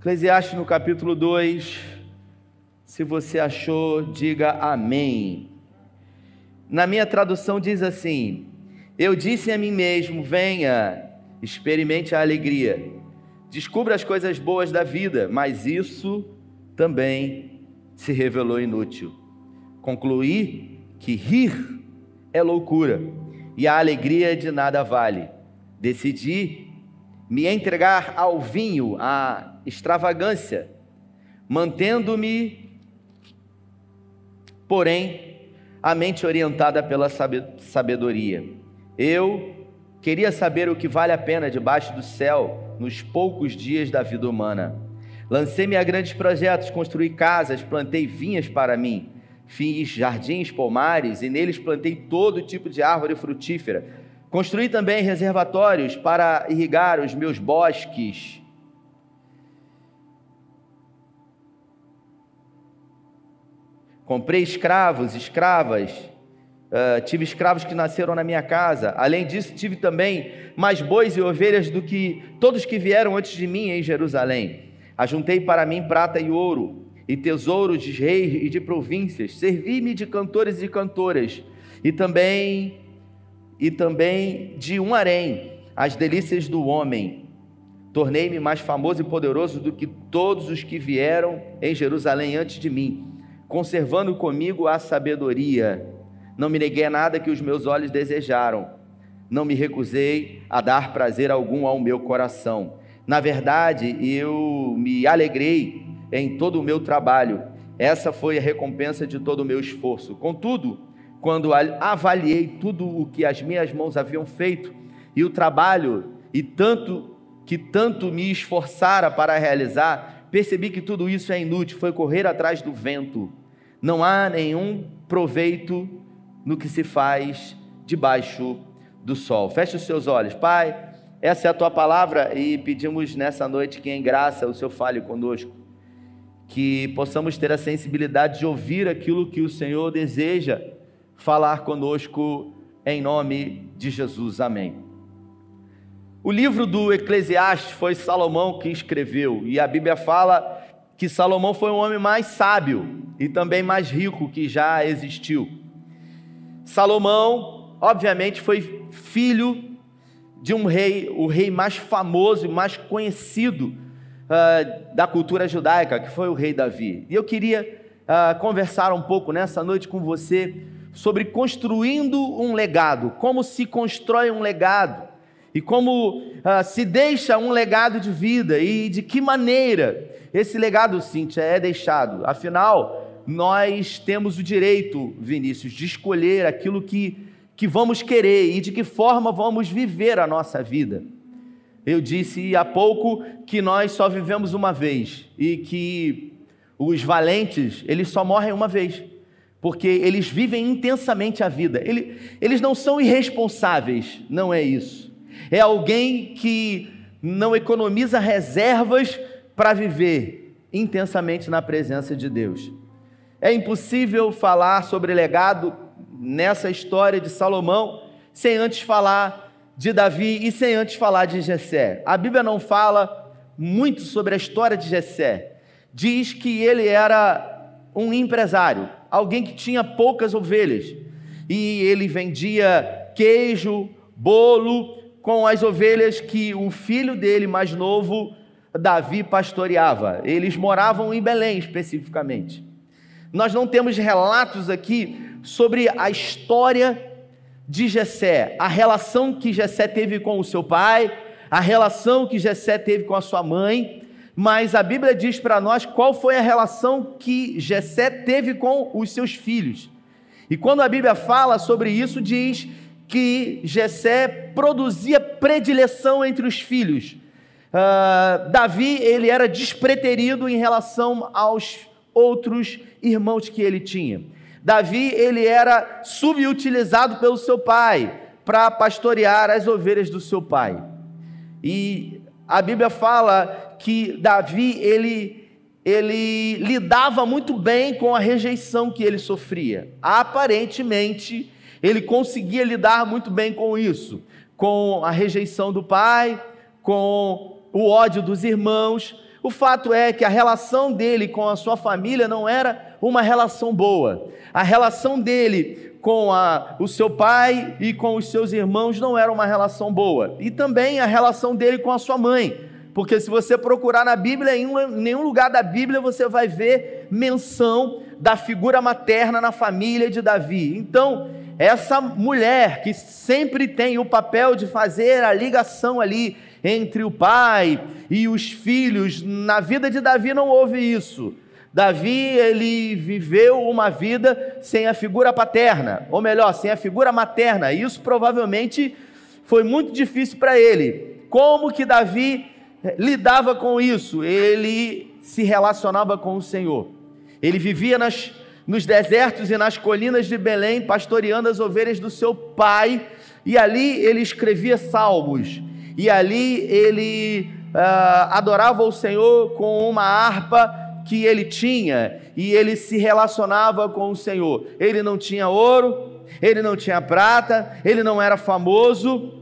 Eclesiastes no capítulo 2. Se você achou, diga amém. Na minha tradução diz assim: Eu disse a mim mesmo: venha, experimente a alegria, descubra as coisas boas da vida, mas isso também se revelou inútil. Concluí que rir é loucura e a alegria de nada vale. Decidi me entregar ao vinho, à extravagância, mantendo-me, porém, a mente orientada pela sabedoria. Eu queria saber o que vale a pena debaixo do céu nos poucos dias da vida humana. Lancei-me a grandes projetos, construí casas, plantei vinhas para mim, fiz jardins, pomares e neles plantei todo tipo de árvore frutífera Construí também reservatórios para irrigar os meus bosques. Comprei escravos, escravas. Uh, tive escravos que nasceram na minha casa. Além disso, tive também mais bois e ovelhas do que todos que vieram antes de mim em Jerusalém. Ajuntei para mim prata e ouro, e tesouros de reis e de províncias. Servi-me de cantores e cantoras, e também e também de um harém, as delícias do homem. Tornei-me mais famoso e poderoso do que todos os que vieram em Jerusalém antes de mim, conservando comigo a sabedoria. Não me neguei a nada que os meus olhos desejaram, não me recusei a dar prazer algum ao meu coração. Na verdade, eu me alegrei em todo o meu trabalho. Essa foi a recompensa de todo o meu esforço. Contudo, quando avaliei tudo o que as minhas mãos haviam feito e o trabalho e tanto que tanto me esforçara para realizar, percebi que tudo isso é inútil, foi correr atrás do vento. Não há nenhum proveito no que se faz debaixo do sol. Feche os seus olhos, Pai. Essa é a tua palavra e pedimos nessa noite que em graça o Senhor fale conosco, que possamos ter a sensibilidade de ouvir aquilo que o Senhor deseja falar conosco em nome de Jesus. Amém. O livro do Eclesiastes foi Salomão que escreveu, e a Bíblia fala que Salomão foi o homem mais sábio e também mais rico que já existiu. Salomão, obviamente, foi filho de um rei, o rei mais famoso e mais conhecido uh, da cultura judaica, que foi o rei Davi. E eu queria uh, conversar um pouco nessa noite com você sobre construindo um legado, como se constrói um legado e como uh, se deixa um legado de vida e de que maneira esse legado, Cíntia, é deixado. Afinal, nós temos o direito, Vinícius, de escolher aquilo que, que vamos querer e de que forma vamos viver a nossa vida. Eu disse há pouco que nós só vivemos uma vez e que os valentes, eles só morrem uma vez porque eles vivem intensamente a vida. Eles não são irresponsáveis, não é isso. É alguém que não economiza reservas para viver intensamente na presença de Deus. É impossível falar sobre legado nessa história de Salomão sem antes falar de Davi e sem antes falar de Jessé. A Bíblia não fala muito sobre a história de Jessé. Diz que ele era um empresário, alguém que tinha poucas ovelhas e ele vendia queijo, bolo com as ovelhas que o filho dele mais novo, Davi, pastoreava. Eles moravam em Belém especificamente. Nós não temos relatos aqui sobre a história de Jessé, a relação que Jessé teve com o seu pai, a relação que Jessé teve com a sua mãe, mas a Bíblia diz para nós qual foi a relação que Jessé teve com os seus filhos. E quando a Bíblia fala sobre isso, diz que Jessé produzia predileção entre os filhos. Uh, Davi, ele era despreterido em relação aos outros irmãos que ele tinha. Davi, ele era subutilizado pelo seu pai para pastorear as ovelhas do seu pai. E a Bíblia fala que Davi ele ele lidava muito bem com a rejeição que ele sofria. Aparentemente, ele conseguia lidar muito bem com isso, com a rejeição do pai, com o ódio dos irmãos, o fato é que a relação dele com a sua família não era uma relação boa. A relação dele com a, o seu pai e com os seus irmãos não era uma relação boa. E também a relação dele com a sua mãe. Porque se você procurar na Bíblia, em nenhum lugar da Bíblia você vai ver menção da figura materna na família de Davi. Então, essa mulher que sempre tem o papel de fazer a ligação ali entre o pai e os filhos, na vida de Davi não houve isso. Davi, ele viveu uma vida sem a figura paterna, ou melhor, sem a figura materna. Isso provavelmente foi muito difícil para ele. Como que Davi eh, lidava com isso? Ele se relacionava com o Senhor. Ele vivia nas nos desertos e nas colinas de Belém, pastoreando as ovelhas do seu pai, e ali ele escrevia salmos, e ali ele uh, adorava o Senhor com uma harpa que ele tinha, e ele se relacionava com o Senhor. Ele não tinha ouro, ele não tinha prata, ele não era famoso,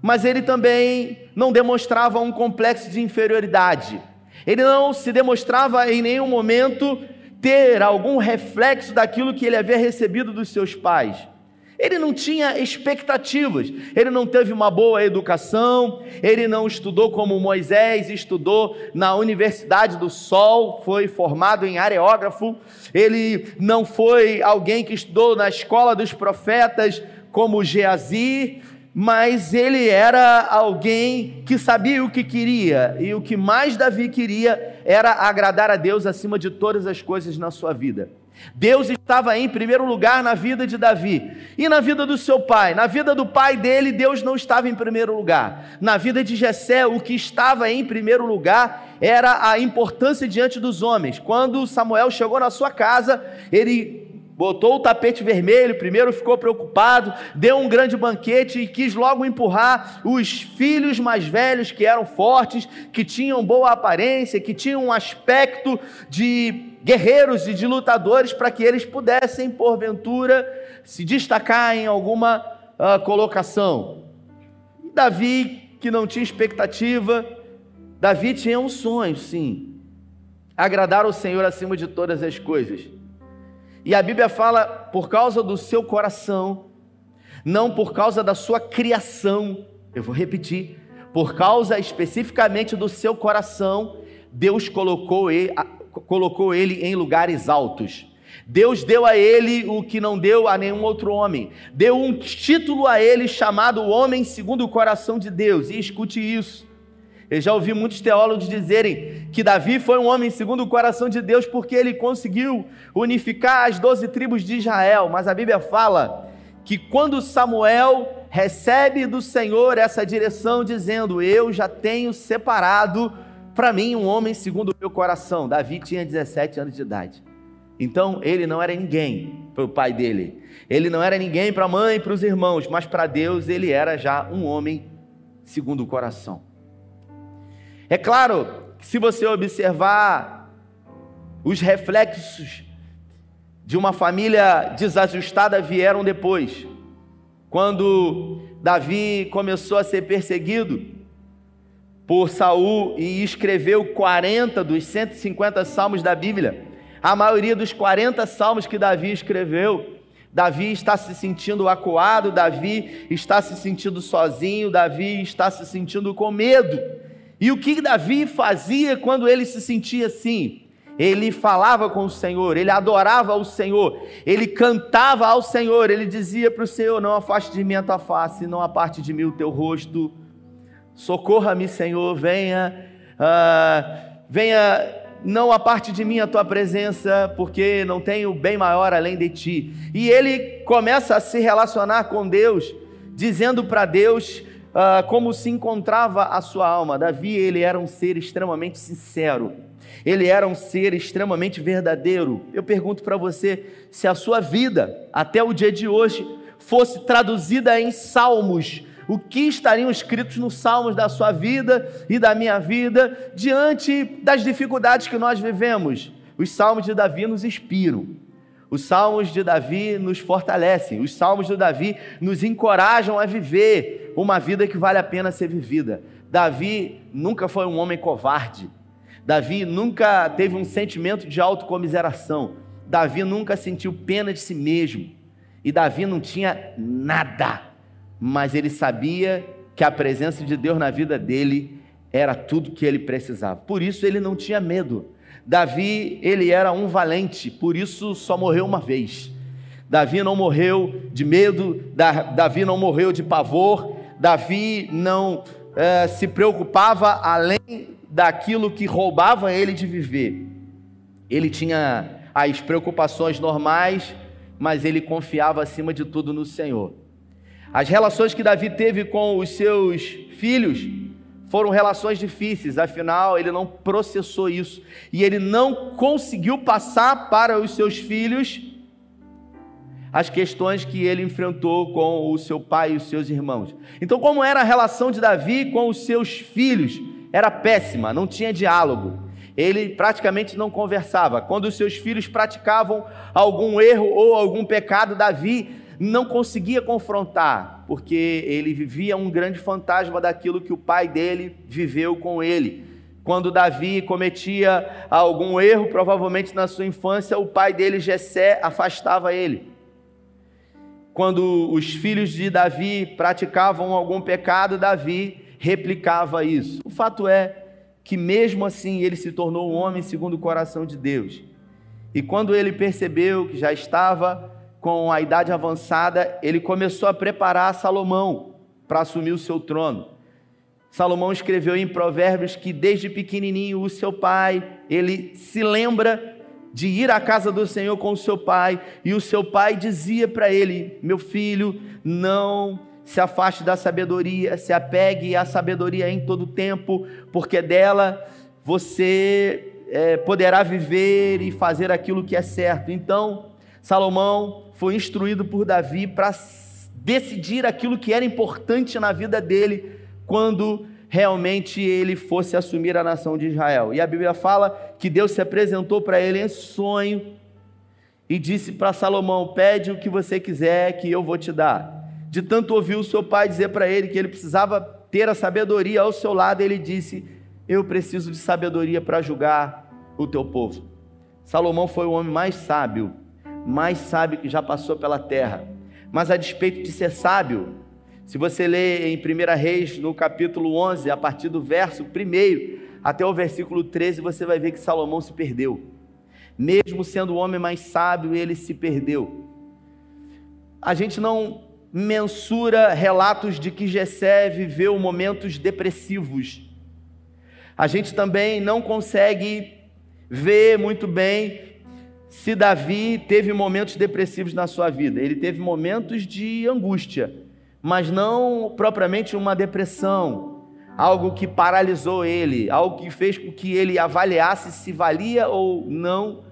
mas ele também não demonstrava um complexo de inferioridade. Ele não se demonstrava em nenhum momento ter algum reflexo daquilo que ele havia recebido dos seus pais. Ele não tinha expectativas, ele não teve uma boa educação, ele não estudou como Moisés estudou na Universidade do Sol, foi formado em areógrafo, ele não foi alguém que estudou na escola dos profetas como Geazi, mas ele era alguém que sabia o que queria, e o que mais Davi queria era agradar a Deus acima de todas as coisas na sua vida. Deus estava em primeiro lugar na vida de Davi e na vida do seu pai. Na vida do pai dele, Deus não estava em primeiro lugar. Na vida de Jessé, o que estava em primeiro lugar era a importância diante dos homens. Quando Samuel chegou na sua casa, ele botou o tapete vermelho, primeiro ficou preocupado, deu um grande banquete e quis logo empurrar os filhos mais velhos que eram fortes, que tinham boa aparência, que tinham um aspecto de guerreiros e de lutadores para que eles pudessem, porventura, se destacar em alguma uh, colocação. Davi, que não tinha expectativa, Davi tinha um sonho, sim, agradar o Senhor acima de todas as coisas. E a Bíblia fala por causa do seu coração, não por causa da sua criação. Eu vou repetir. Por causa especificamente do seu coração, Deus colocou ele, colocou ele em lugares altos. Deus deu a ele o que não deu a nenhum outro homem. Deu um título a ele chamado Homem segundo o coração de Deus. E escute isso. Eu já ouvi muitos teólogos dizerem que Davi foi um homem segundo o coração de Deus porque ele conseguiu unificar as doze tribos de Israel. Mas a Bíblia fala que quando Samuel recebe do Senhor essa direção, dizendo: Eu já tenho separado para mim um homem segundo o meu coração. Davi tinha 17 anos de idade. Então ele não era ninguém para o pai dele, ele não era ninguém para a mãe para os irmãos, mas para Deus ele era já um homem segundo o coração. É claro que se você observar os reflexos de uma família desajustada vieram depois. Quando Davi começou a ser perseguido por Saul e escreveu 40 dos 150 salmos da Bíblia, a maioria dos 40 salmos que Davi escreveu, Davi está se sentindo acuado, Davi está se sentindo sozinho, Davi está se sentindo com medo. E o que Davi fazia quando ele se sentia assim? Ele falava com o Senhor, ele adorava o Senhor, ele cantava ao Senhor, ele dizia para o Senhor: Não afaste de mim a tua face, não aparte de mim o teu rosto, socorra-me, Senhor, venha, uh, venha, não aparte de mim a tua presença, porque não tenho bem maior além de ti. E ele começa a se relacionar com Deus, dizendo para Deus uh, como se encontrava a sua alma. Davi, ele era um ser extremamente sincero. Ele era um ser extremamente verdadeiro. Eu pergunto para você se a sua vida, até o dia de hoje, fosse traduzida em salmos, o que estariam escritos nos salmos da sua vida e da minha vida diante das dificuldades que nós vivemos? Os salmos de Davi nos inspiram. Os salmos de Davi nos fortalecem, os salmos de Davi nos encorajam a viver uma vida que vale a pena ser vivida. Davi nunca foi um homem covarde. Davi nunca teve um sentimento de autocomiseração. Davi nunca sentiu pena de si mesmo. E Davi não tinha nada, mas ele sabia que a presença de Deus na vida dele era tudo que ele precisava. Por isso ele não tinha medo. Davi, ele era um valente, por isso só morreu uma vez. Davi não morreu de medo, Davi não morreu de pavor, Davi não é, se preocupava além daquilo que roubava ele de viver. Ele tinha as preocupações normais, mas ele confiava acima de tudo no Senhor. As relações que Davi teve com os seus filhos foram relações difíceis, afinal, ele não processou isso e ele não conseguiu passar para os seus filhos as questões que ele enfrentou com o seu pai e os seus irmãos. Então, como era a relação de Davi com os seus filhos? Era péssima, não tinha diálogo. Ele praticamente não conversava. Quando os seus filhos praticavam algum erro ou algum pecado, Davi não conseguia confrontar, porque ele vivia um grande fantasma daquilo que o pai dele viveu com ele. Quando Davi cometia algum erro, provavelmente na sua infância, o pai dele, Jessé, afastava ele quando os filhos de Davi praticavam algum pecado, Davi replicava isso. O fato é que, mesmo assim, ele se tornou um homem segundo o coração de Deus. E quando ele percebeu que já estava com a idade avançada, ele começou a preparar Salomão para assumir o seu trono. Salomão escreveu em Provérbios que desde pequenininho o seu pai, ele se lembra de ir à casa do Senhor com o seu pai, e o seu pai dizia para ele: Meu filho, não se afaste da sabedoria, se apegue à sabedoria em todo tempo, porque dela você é, poderá viver e fazer aquilo que é certo. Então, Salomão foi instruído por Davi para decidir aquilo que era importante na vida dele quando realmente ele fosse assumir a nação de Israel. E a Bíblia fala que Deus se apresentou para ele em sonho e disse para Salomão: Pede o que você quiser, que eu vou te dar. De tanto ouvir o seu pai dizer para ele que ele precisava ter a sabedoria ao seu lado, ele disse: Eu preciso de sabedoria para julgar o teu povo. Salomão foi o homem mais sábio, mais sábio que já passou pela terra. Mas a despeito de ser sábio, se você ler em 1 Reis, no capítulo 11, a partir do verso 1 até o versículo 13, você vai ver que Salomão se perdeu. Mesmo sendo o homem mais sábio, ele se perdeu. A gente não mensura relatos de que Jessé viveu momentos depressivos. A gente também não consegue ver muito bem se Davi teve momentos depressivos na sua vida. Ele teve momentos de angústia mas não propriamente uma depressão, algo que paralisou ele, algo que fez com que ele avaliasse se valia ou não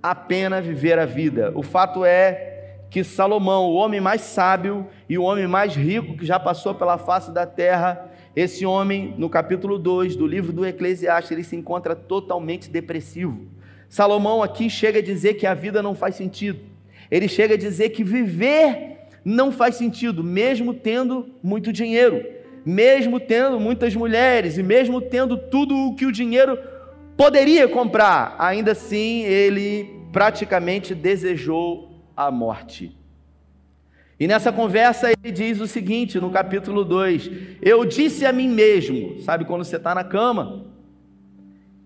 a pena viver a vida. O fato é que Salomão, o homem mais sábio e o homem mais rico que já passou pela face da terra, esse homem, no capítulo 2 do livro do Eclesiastes, ele se encontra totalmente depressivo. Salomão aqui chega a dizer que a vida não faz sentido. Ele chega a dizer que viver não faz sentido, mesmo tendo muito dinheiro, mesmo tendo muitas mulheres e mesmo tendo tudo o que o dinheiro poderia comprar, ainda assim ele praticamente desejou a morte. E nessa conversa ele diz o seguinte, no capítulo 2: Eu disse a mim mesmo, sabe quando você está na cama,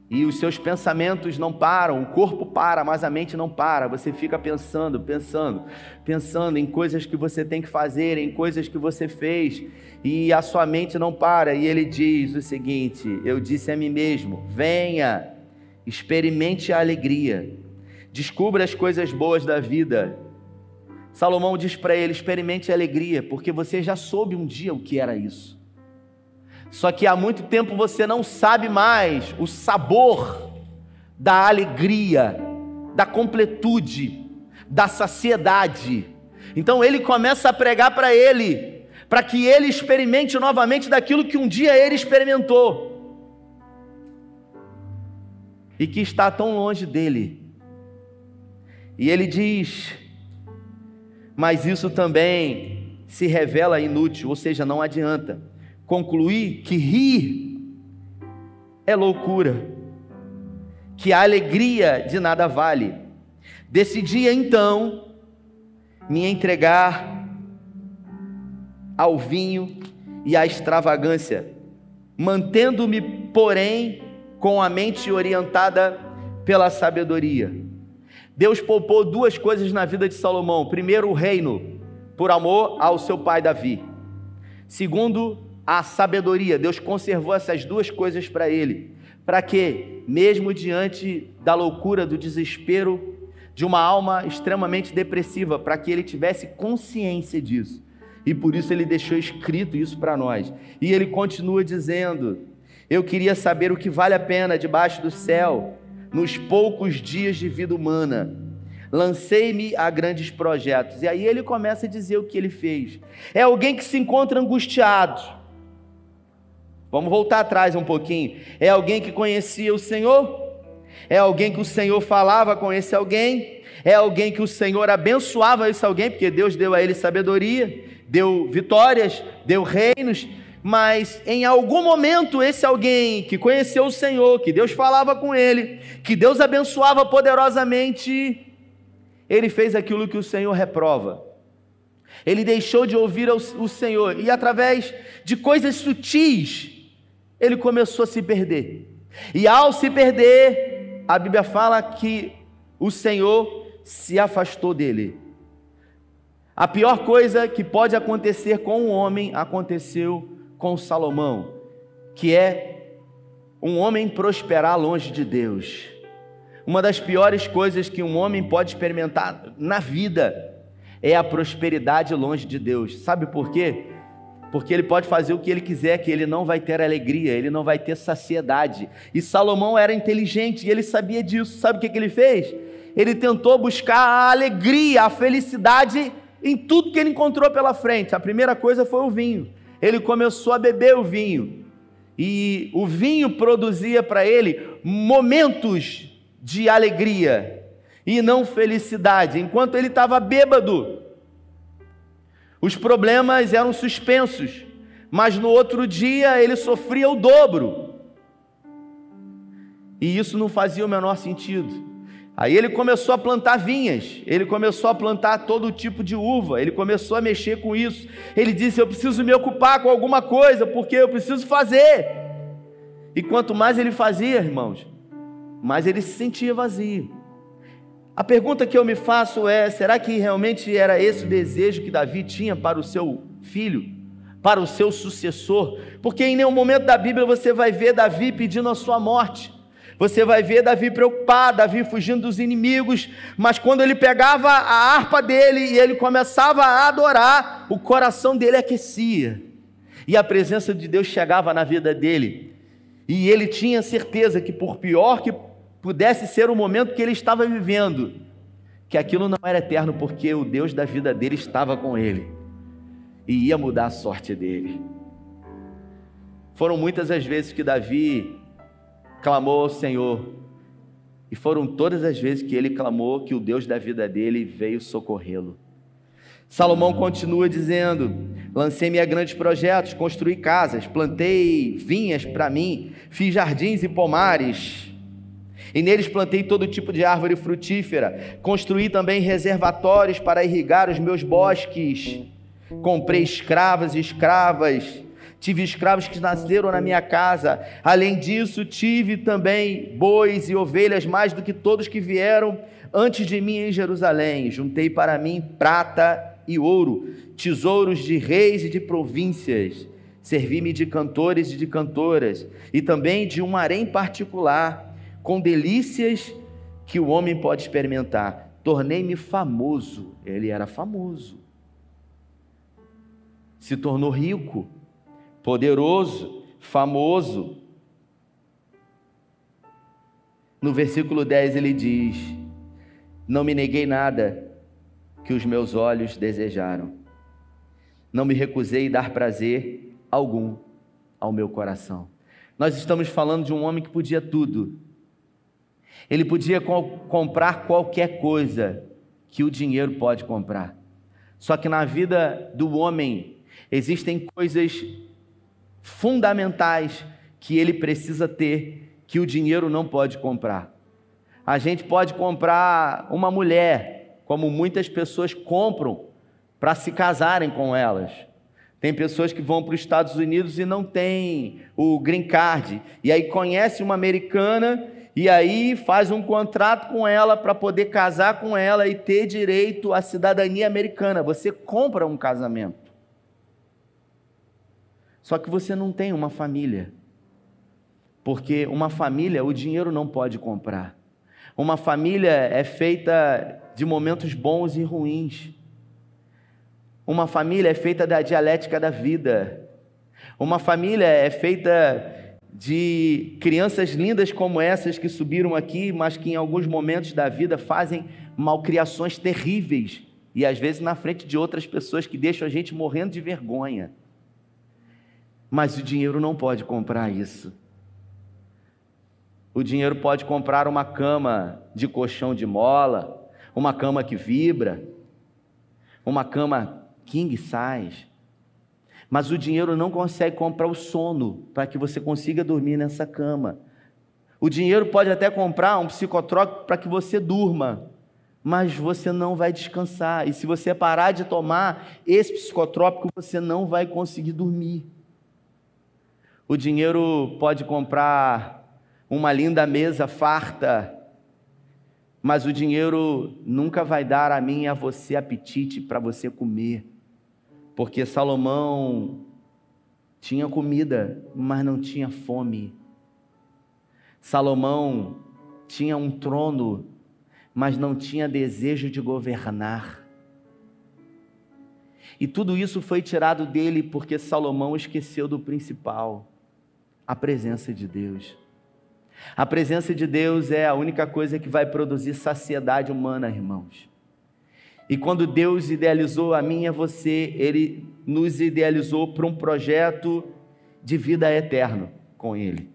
e os seus pensamentos não param, o corpo para, mas a mente não para. Você fica pensando, pensando, pensando em coisas que você tem que fazer, em coisas que você fez, e a sua mente não para. E ele diz o seguinte: Eu disse a mim mesmo: venha, experimente a alegria, descubra as coisas boas da vida. Salomão diz para ele: experimente a alegria, porque você já soube um dia o que era isso. Só que há muito tempo você não sabe mais o sabor da alegria, da completude, da saciedade. Então ele começa a pregar para ele, para que ele experimente novamente daquilo que um dia ele experimentou e que está tão longe dele. E ele diz: Mas isso também se revela inútil, ou seja, não adianta concluir que rir é loucura. que a alegria de nada vale. Decidi então me entregar ao vinho e à extravagância, mantendo-me, porém, com a mente orientada pela sabedoria. Deus poupou duas coisas na vida de Salomão: primeiro, o reino, por amor ao seu pai Davi. Segundo, a sabedoria. Deus conservou essas duas coisas para ele. Para que, mesmo diante da loucura, do desespero de uma alma extremamente depressiva, para que ele tivesse consciência disso. E por isso ele deixou escrito isso para nós. E ele continua dizendo: Eu queria saber o que vale a pena debaixo do céu, nos poucos dias de vida humana lancei-me a grandes projetos. E aí ele começa a dizer o que ele fez. É alguém que se encontra angustiado. Vamos voltar atrás um pouquinho. É alguém que conhecia o Senhor? É alguém que o Senhor falava com esse alguém? É alguém que o Senhor abençoava esse alguém, porque Deus deu a ele sabedoria, deu vitórias, deu reinos, mas em algum momento esse alguém que conheceu o Senhor, que Deus falava com ele, que Deus abençoava poderosamente, ele fez aquilo que o Senhor reprova. Ele deixou de ouvir o Senhor e, através de coisas sutis, ele começou a se perder. E ao se perder, a Bíblia fala que o Senhor se afastou dele. A pior coisa que pode acontecer com um homem aconteceu com Salomão, que é um homem prosperar longe de Deus. Uma das piores coisas que um homem pode experimentar na vida é a prosperidade longe de Deus. Sabe por quê? Porque ele pode fazer o que ele quiser, que ele não vai ter alegria, ele não vai ter saciedade. E Salomão era inteligente e ele sabia disso. Sabe o que, que ele fez? Ele tentou buscar a alegria, a felicidade em tudo que ele encontrou pela frente. A primeira coisa foi o vinho. Ele começou a beber o vinho. E o vinho produzia para ele momentos de alegria e não felicidade. Enquanto ele estava bêbado, os problemas eram suspensos, mas no outro dia ele sofria o dobro. E isso não fazia o menor sentido. Aí ele começou a plantar vinhas, ele começou a plantar todo tipo de uva, ele começou a mexer com isso. Ele disse: Eu preciso me ocupar com alguma coisa, porque eu preciso fazer. E quanto mais ele fazia, irmãos, mas ele se sentia vazio. A pergunta que eu me faço é: será que realmente era esse o desejo que Davi tinha para o seu filho, para o seu sucessor? Porque em nenhum momento da Bíblia você vai ver Davi pedindo a sua morte. Você vai ver Davi preocupado, Davi fugindo dos inimigos, mas quando ele pegava a harpa dele e ele começava a adorar, o coração dele aquecia. E a presença de Deus chegava na vida dele. E ele tinha certeza que, por pior que pudesse ser o momento que ele estava vivendo, que aquilo não era eterno, porque o Deus da vida dele estava com ele e ia mudar a sorte dele. Foram muitas as vezes que Davi clamou ao Senhor, e foram todas as vezes que ele clamou que o Deus da vida dele veio socorrê-lo. Salomão continua dizendo: Lancei-me a grandes projetos, construí casas, plantei vinhas para mim, fiz jardins e pomares, e neles plantei todo tipo de árvore frutífera, construí também reservatórios para irrigar os meus bosques, comprei escravas e escravas, tive escravos que nasceram na minha casa, além disso, tive também bois e ovelhas, mais do que todos que vieram antes de mim em Jerusalém, juntei para mim prata e ouro, tesouros de reis e de províncias. Servi-me de cantores e de cantoras, e também de um harém particular, com delícias que o homem pode experimentar. Tornei-me famoso. Ele era famoso. Se tornou rico, poderoso, famoso. No versículo 10 ele diz: Não me neguei nada que os meus olhos desejaram. Não me recusei dar prazer algum ao meu coração. Nós estamos falando de um homem que podia tudo. Ele podia co comprar qualquer coisa que o dinheiro pode comprar. Só que na vida do homem existem coisas fundamentais que ele precisa ter que o dinheiro não pode comprar. A gente pode comprar uma mulher, como muitas pessoas compram para se casarem com elas. Tem pessoas que vão para os Estados Unidos e não têm o green card. E aí conhece uma americana e aí faz um contrato com ela para poder casar com ela e ter direito à cidadania americana. Você compra um casamento. Só que você não tem uma família. Porque uma família o dinheiro não pode comprar. Uma família é feita de momentos bons e ruins. Uma família é feita da dialética da vida. Uma família é feita de crianças lindas como essas que subiram aqui, mas que em alguns momentos da vida fazem malcriações terríveis e às vezes na frente de outras pessoas que deixam a gente morrendo de vergonha. Mas o dinheiro não pode comprar isso. O dinheiro pode comprar uma cama de colchão de mola, uma cama que vibra, uma cama king size. Mas o dinheiro não consegue comprar o sono para que você consiga dormir nessa cama. O dinheiro pode até comprar um psicotrópico para que você durma, mas você não vai descansar. E se você parar de tomar esse psicotrópico, você não vai conseguir dormir. O dinheiro pode comprar uma linda mesa farta, mas o dinheiro nunca vai dar a mim e a você apetite para você comer. Porque Salomão tinha comida, mas não tinha fome. Salomão tinha um trono, mas não tinha desejo de governar. E tudo isso foi tirado dele porque Salomão esqueceu do principal, a presença de Deus. A presença de Deus é a única coisa que vai produzir saciedade humana, irmãos. E quando Deus idealizou a mim e a você, Ele nos idealizou para um projeto de vida eterno com Ele.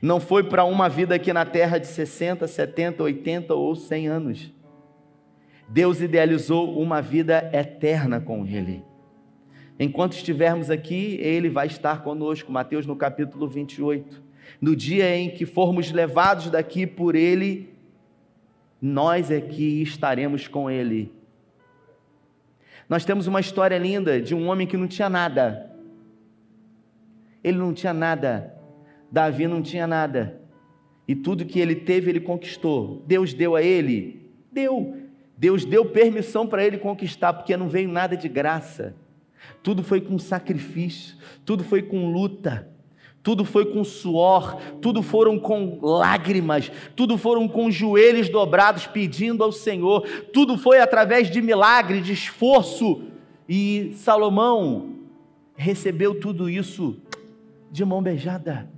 Não foi para uma vida aqui na terra de 60, 70, 80 ou 100 anos. Deus idealizou uma vida eterna com Ele. Enquanto estivermos aqui, Ele vai estar conosco. Mateus no capítulo 28. No dia em que formos levados daqui por Ele, nós aqui estaremos com Ele nós temos uma história linda de um homem que não tinha nada. Ele não tinha nada. Davi não tinha nada. E tudo que ele teve, ele conquistou. Deus deu a ele? Deu. Deus deu permissão para ele conquistar, porque não veio nada de graça. Tudo foi com sacrifício, tudo foi com luta tudo foi com suor, tudo foram com lágrimas, tudo foram com joelhos dobrados pedindo ao Senhor, tudo foi através de milagre, de esforço. E Salomão recebeu tudo isso de mão beijada.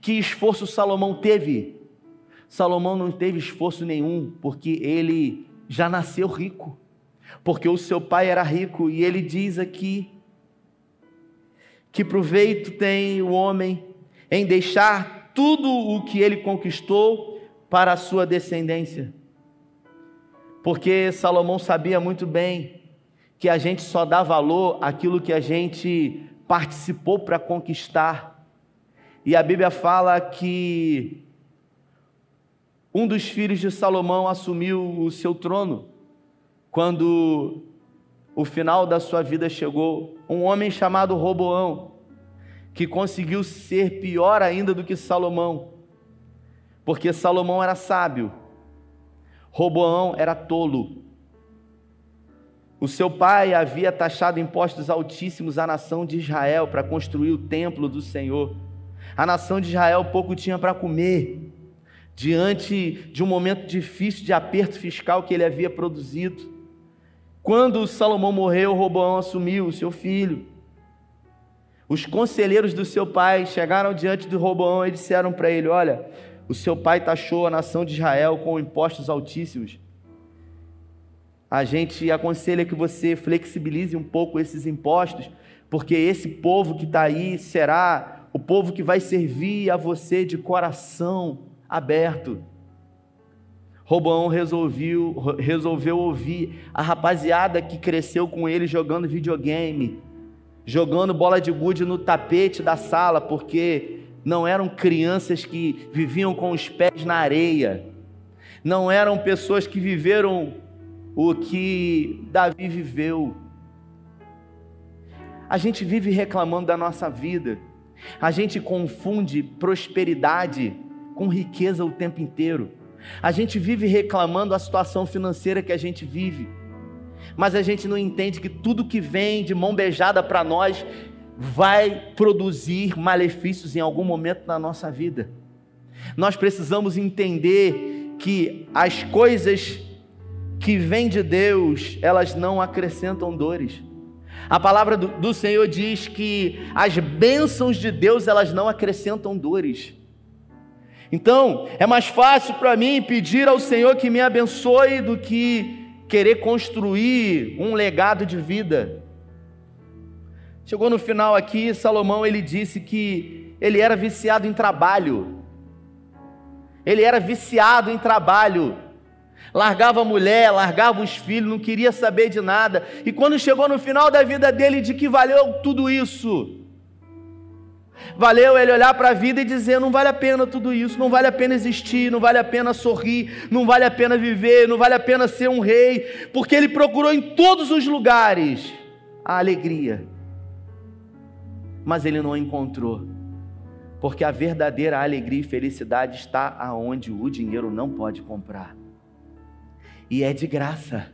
Que esforço Salomão teve? Salomão não teve esforço nenhum, porque ele já nasceu rico, porque o seu pai era rico, e ele diz aqui que proveito tem o homem em deixar tudo o que ele conquistou para a sua descendência? Porque Salomão sabia muito bem que a gente só dá valor àquilo que a gente participou para conquistar. E a Bíblia fala que um dos filhos de Salomão assumiu o seu trono quando o final da sua vida chegou, um homem chamado Roboão, que conseguiu ser pior ainda do que Salomão, porque Salomão era sábio, Roboão era tolo. O seu pai havia taxado impostos altíssimos à nação de Israel para construir o templo do Senhor. A nação de Israel pouco tinha para comer, diante de um momento difícil de aperto fiscal que ele havia produzido. Quando Salomão morreu, Roboão assumiu, o seu filho. Os conselheiros do seu pai chegaram diante de Roboão e disseram para ele: Olha, o seu pai taxou a nação de Israel com impostos altíssimos. A gente aconselha que você flexibilize um pouco esses impostos, porque esse povo que está aí será o povo que vai servir a você de coração aberto. Roboão resolveu, resolveu ouvir a rapaziada que cresceu com ele jogando videogame, jogando bola de gude no tapete da sala, porque não eram crianças que viviam com os pés na areia. não eram pessoas que viveram o que Davi viveu. A gente vive reclamando da nossa vida, a gente confunde prosperidade com riqueza o tempo inteiro. A gente vive reclamando a situação financeira que a gente vive, mas a gente não entende que tudo que vem de mão beijada para nós vai produzir malefícios em algum momento na nossa vida. Nós precisamos entender que as coisas que vêm de Deus, elas não acrescentam dores. A palavra do, do Senhor diz que as bênçãos de Deus, elas não acrescentam dores. Então, é mais fácil para mim pedir ao Senhor que me abençoe do que querer construir um legado de vida. Chegou no final aqui, Salomão ele disse que ele era viciado em trabalho. Ele era viciado em trabalho. Largava a mulher, largava os filhos, não queria saber de nada. E quando chegou no final da vida dele, de que valeu tudo isso? Valeu ele olhar para a vida e dizer: não vale a pena tudo isso, não vale a pena existir, não vale a pena sorrir, não vale a pena viver, não vale a pena ser um rei, porque ele procurou em todos os lugares a alegria, mas ele não encontrou, porque a verdadeira alegria e felicidade está aonde o dinheiro não pode comprar, e é de graça,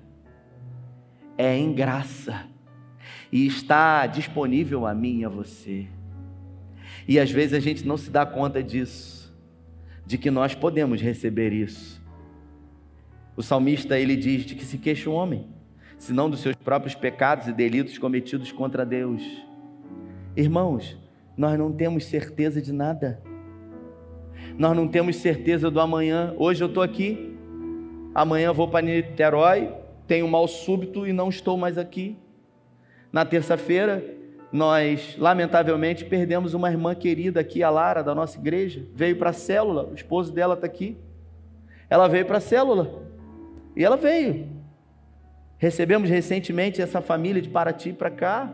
é em graça, e está disponível a mim e a você. E às vezes a gente não se dá conta disso, de que nós podemos receber isso. O salmista ele diz de que se queixa o homem, senão dos seus próprios pecados e delitos cometidos contra Deus. Irmãos, nós não temos certeza de nada. Nós não temos certeza do amanhã. Hoje eu estou aqui, amanhã vou para Niterói, tenho mal súbito e não estou mais aqui. Na terça-feira nós, lamentavelmente, perdemos uma irmã querida aqui, a Lara, da nossa igreja. Veio para a célula, o esposo dela está aqui. Ela veio para a célula. E ela veio. Recebemos recentemente essa família de Paraty para cá.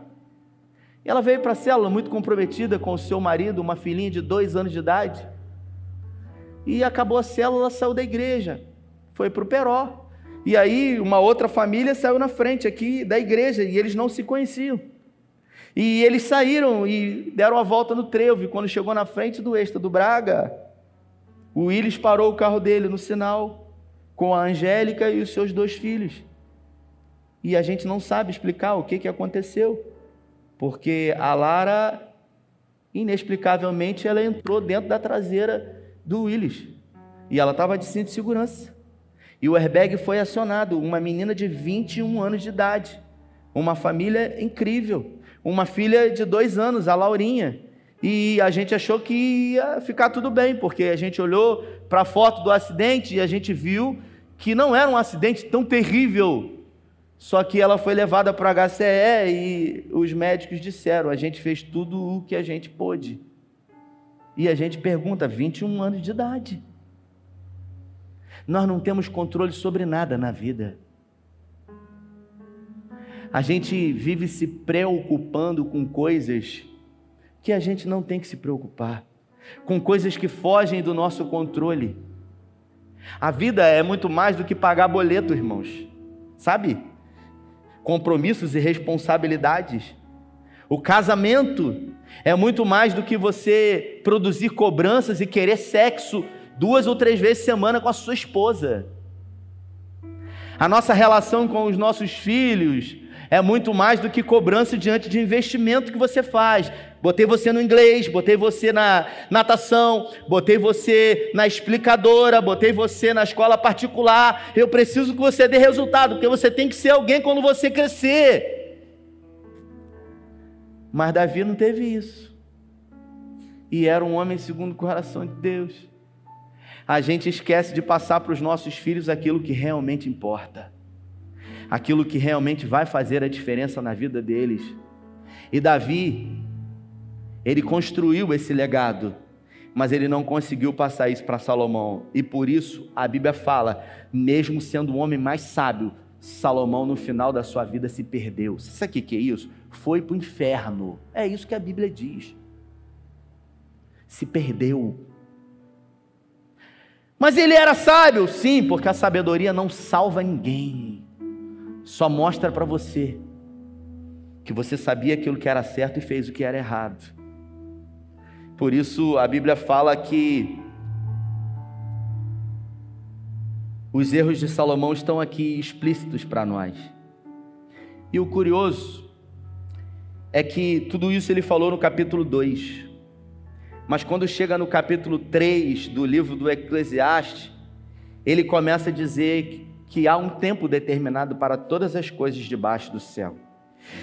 E ela veio para a célula muito comprometida com o seu marido, uma filhinha de dois anos de idade. E acabou a célula, saiu da igreja. Foi para o Peró. E aí uma outra família saiu na frente aqui da igreja e eles não se conheciam. E eles saíram e deram a volta no trevo. E quando chegou na frente do extra do Braga, o Willis parou o carro dele no sinal com a Angélica e os seus dois filhos. E a gente não sabe explicar o que, que aconteceu, porque a Lara, inexplicavelmente, ela entrou dentro da traseira do Willis e ela estava de cinto de segurança. E o airbag foi acionado, uma menina de 21 anos de idade, uma família incrível uma filha de dois anos, a Laurinha. E a gente achou que ia ficar tudo bem, porque a gente olhou para a foto do acidente e a gente viu que não era um acidente tão terrível. Só que ela foi levada para a HCE e os médicos disseram: a gente fez tudo o que a gente pôde. E a gente pergunta: 21 anos de idade. Nós não temos controle sobre nada na vida a gente vive se preocupando com coisas que a gente não tem que se preocupar, com coisas que fogem do nosso controle. A vida é muito mais do que pagar boleto, irmãos, sabe? Compromissos e responsabilidades. O casamento é muito mais do que você produzir cobranças e querer sexo duas ou três vezes semana com a sua esposa. A nossa relação com os nossos filhos, é muito mais do que cobrança diante de investimento que você faz. Botei você no inglês, botei você na natação, botei você na explicadora, botei você na escola particular. Eu preciso que você dê resultado, porque você tem que ser alguém quando você crescer. Mas Davi não teve isso. E era um homem segundo o coração de Deus. A gente esquece de passar para os nossos filhos aquilo que realmente importa aquilo que realmente vai fazer a diferença na vida deles. E Davi, ele construiu esse legado, mas ele não conseguiu passar isso para Salomão. E por isso a Bíblia fala, mesmo sendo o homem mais sábio, Salomão no final da sua vida se perdeu. Você sabe o que é isso? Foi para o inferno. É isso que a Bíblia diz. Se perdeu. Mas ele era sábio? Sim, porque a sabedoria não salva ninguém. Só mostra para você que você sabia aquilo que era certo e fez o que era errado. Por isso a Bíblia fala que os erros de Salomão estão aqui explícitos para nós. E o curioso é que tudo isso ele falou no capítulo 2. Mas quando chega no capítulo 3 do livro do Eclesiastes, ele começa a dizer que há um tempo determinado para todas as coisas debaixo do céu.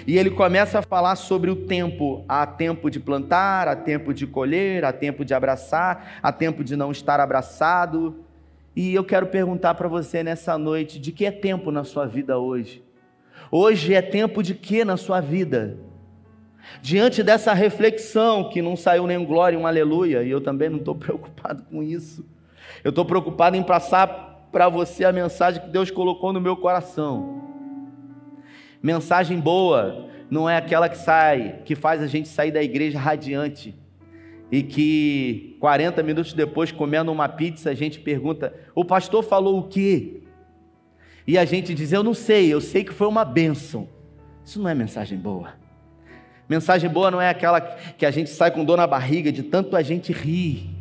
E ele começa a falar sobre o tempo: há tempo de plantar, há tempo de colher, há tempo de abraçar, há tempo de não estar abraçado. E eu quero perguntar para você nessa noite: de que é tempo na sua vida hoje? Hoje é tempo de que na sua vida? Diante dessa reflexão, que não saiu nem um glória, um aleluia, e eu também não estou preocupado com isso, eu estou preocupado em passar para você a mensagem que Deus colocou no meu coração. Mensagem boa não é aquela que sai, que faz a gente sair da igreja radiante e que 40 minutos depois, comendo uma pizza, a gente pergunta: o pastor falou o quê? E a gente diz: eu não sei, eu sei que foi uma bênção. Isso não é mensagem boa. Mensagem boa não é aquela que a gente sai com dor na barriga de tanto a gente rir.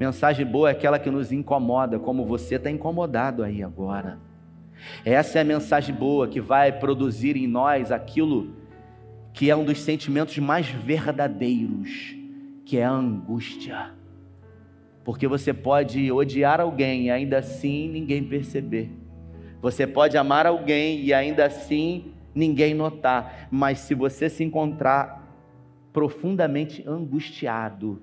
Mensagem boa é aquela que nos incomoda, como você está incomodado aí agora. Essa é a mensagem boa que vai produzir em nós aquilo que é um dos sentimentos mais verdadeiros, que é a angústia. Porque você pode odiar alguém e ainda assim ninguém perceber. Você pode amar alguém e ainda assim ninguém notar, mas se você se encontrar profundamente angustiado,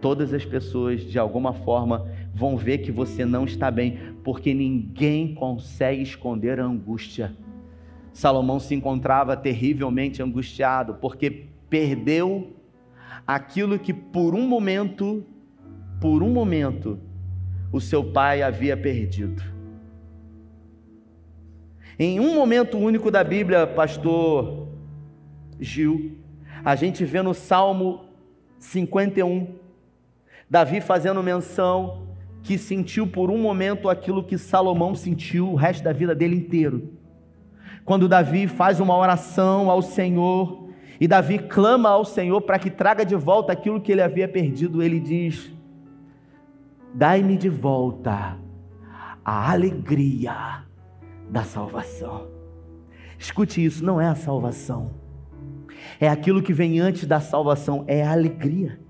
todas as pessoas de alguma forma vão ver que você não está bem, porque ninguém consegue esconder a angústia. Salomão se encontrava terrivelmente angustiado, porque perdeu aquilo que por um momento, por um momento, o seu pai havia perdido. Em um momento único da Bíblia, pastor Gil, a gente vê no Salmo 51, Davi fazendo menção que sentiu por um momento aquilo que Salomão sentiu o resto da vida dele inteiro. Quando Davi faz uma oração ao Senhor, e Davi clama ao Senhor para que traga de volta aquilo que ele havia perdido, ele diz: Dai-me de volta a alegria da salvação. Escute isso, não é a salvação. É aquilo que vem antes da salvação, é a alegria.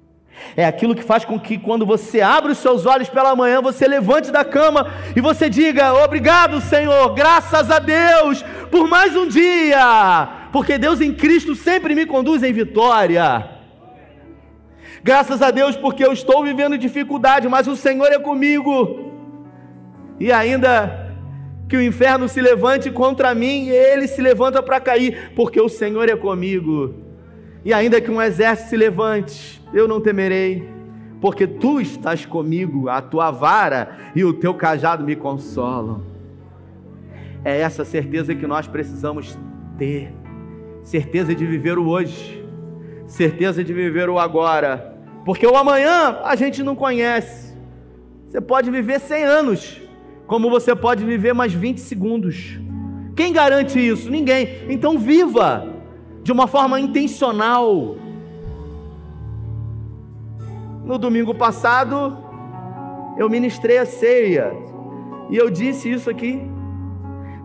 É aquilo que faz com que quando você abre os seus olhos pela manhã, você levante da cama e você diga: "Obrigado, Senhor, graças a Deus por mais um dia", porque Deus em Cristo sempre me conduz em vitória. Graças a Deus porque eu estou vivendo dificuldade, mas o Senhor é comigo. E ainda que o inferno se levante contra mim ele se levanta para cair, porque o Senhor é comigo. E ainda que um exército se levante, eu não temerei, porque tu estás comigo, a tua vara e o teu cajado me consolam. É essa certeza que nós precisamos ter, certeza de viver o hoje, certeza de viver o agora, porque o amanhã a gente não conhece. Você pode viver 100 anos, como você pode viver mais 20 segundos. Quem garante isso? Ninguém. Então viva de uma forma intencional. No domingo passado, eu ministrei a ceia e eu disse isso aqui.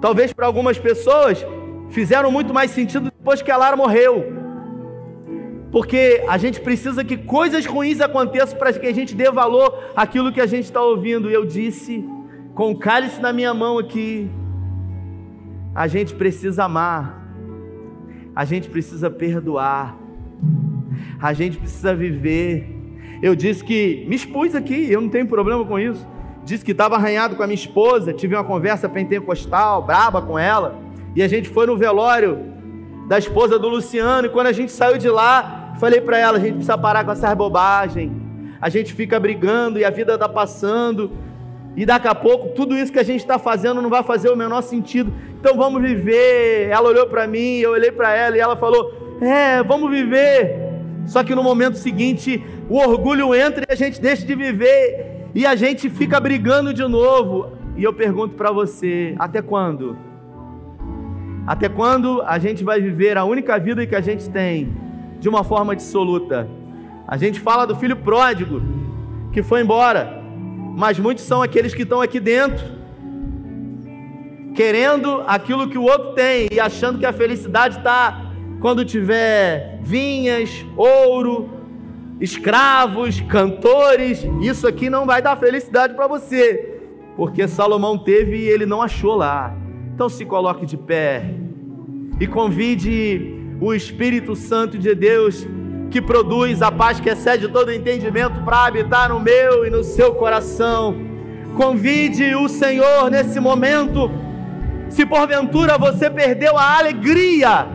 Talvez para algumas pessoas fizeram muito mais sentido depois que a Lara morreu. Porque a gente precisa que coisas ruins aconteçam para que a gente dê valor àquilo que a gente está ouvindo. E eu disse com o cálice na minha mão aqui, a gente precisa amar, a gente precisa perdoar, a gente precisa viver. Eu disse que me expus aqui, eu não tenho problema com isso. Disse que estava arranhado com a minha esposa, tive uma conversa pentecostal, braba com ela, e a gente foi no velório da esposa do Luciano, e quando a gente saiu de lá, falei para ela: a gente precisa parar com essa bobagem. A gente fica brigando e a vida está passando, e daqui a pouco tudo isso que a gente está fazendo não vai fazer o menor sentido. Então vamos viver. Ela olhou para mim, eu olhei para ela e ela falou: É, vamos viver. Só que no momento seguinte o orgulho entra e a gente deixa de viver. e a gente fica brigando de novo. E eu pergunto para você: até quando? Até quando a gente vai viver a única vida que a gente tem de uma forma dissoluta? A gente fala do filho pródigo que foi embora, mas muitos são aqueles que estão aqui dentro, querendo aquilo que o outro tem e achando que a felicidade está quando tiver vinhas, ouro, escravos, cantores. Isso aqui não vai dar felicidade para você, porque Salomão teve e ele não achou lá. Então se coloque de pé e convide o Espírito Santo de Deus que produz a paz que excede todo entendimento para habitar no meu e no seu coração. Convide o Senhor nesse momento. Se porventura você perdeu a alegria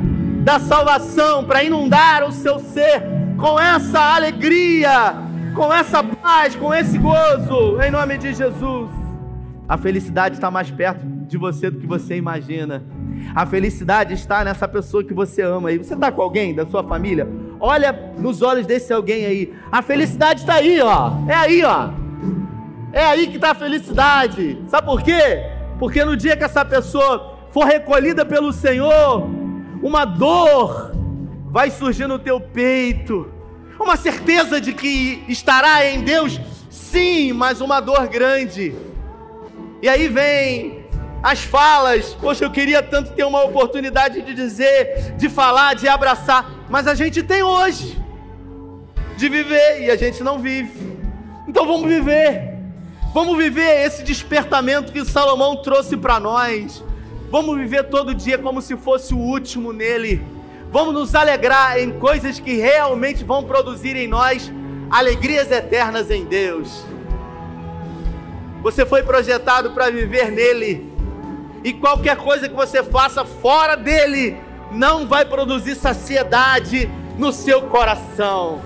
da salvação para inundar o seu ser com essa alegria, com essa paz, com esse gozo, em nome de Jesus. A felicidade está mais perto de você do que você imagina. A felicidade está nessa pessoa que você ama. E você está com alguém da sua família? Olha nos olhos desse alguém aí. A felicidade está aí, ó. É aí, ó. É aí que está a felicidade. Sabe por quê? Porque no dia que essa pessoa for recolhida pelo Senhor, uma dor vai surgir no teu peito. Uma certeza de que estará em Deus, sim, mas uma dor grande. E aí vem as falas. Poxa, eu queria tanto ter uma oportunidade de dizer, de falar, de abraçar, mas a gente tem hoje de viver e a gente não vive. Então vamos viver. Vamos viver esse despertamento que Salomão trouxe para nós. Vamos viver todo dia como se fosse o último nele. Vamos nos alegrar em coisas que realmente vão produzir em nós alegrias eternas em Deus. Você foi projetado para viver nele e qualquer coisa que você faça fora dele não vai produzir saciedade no seu coração.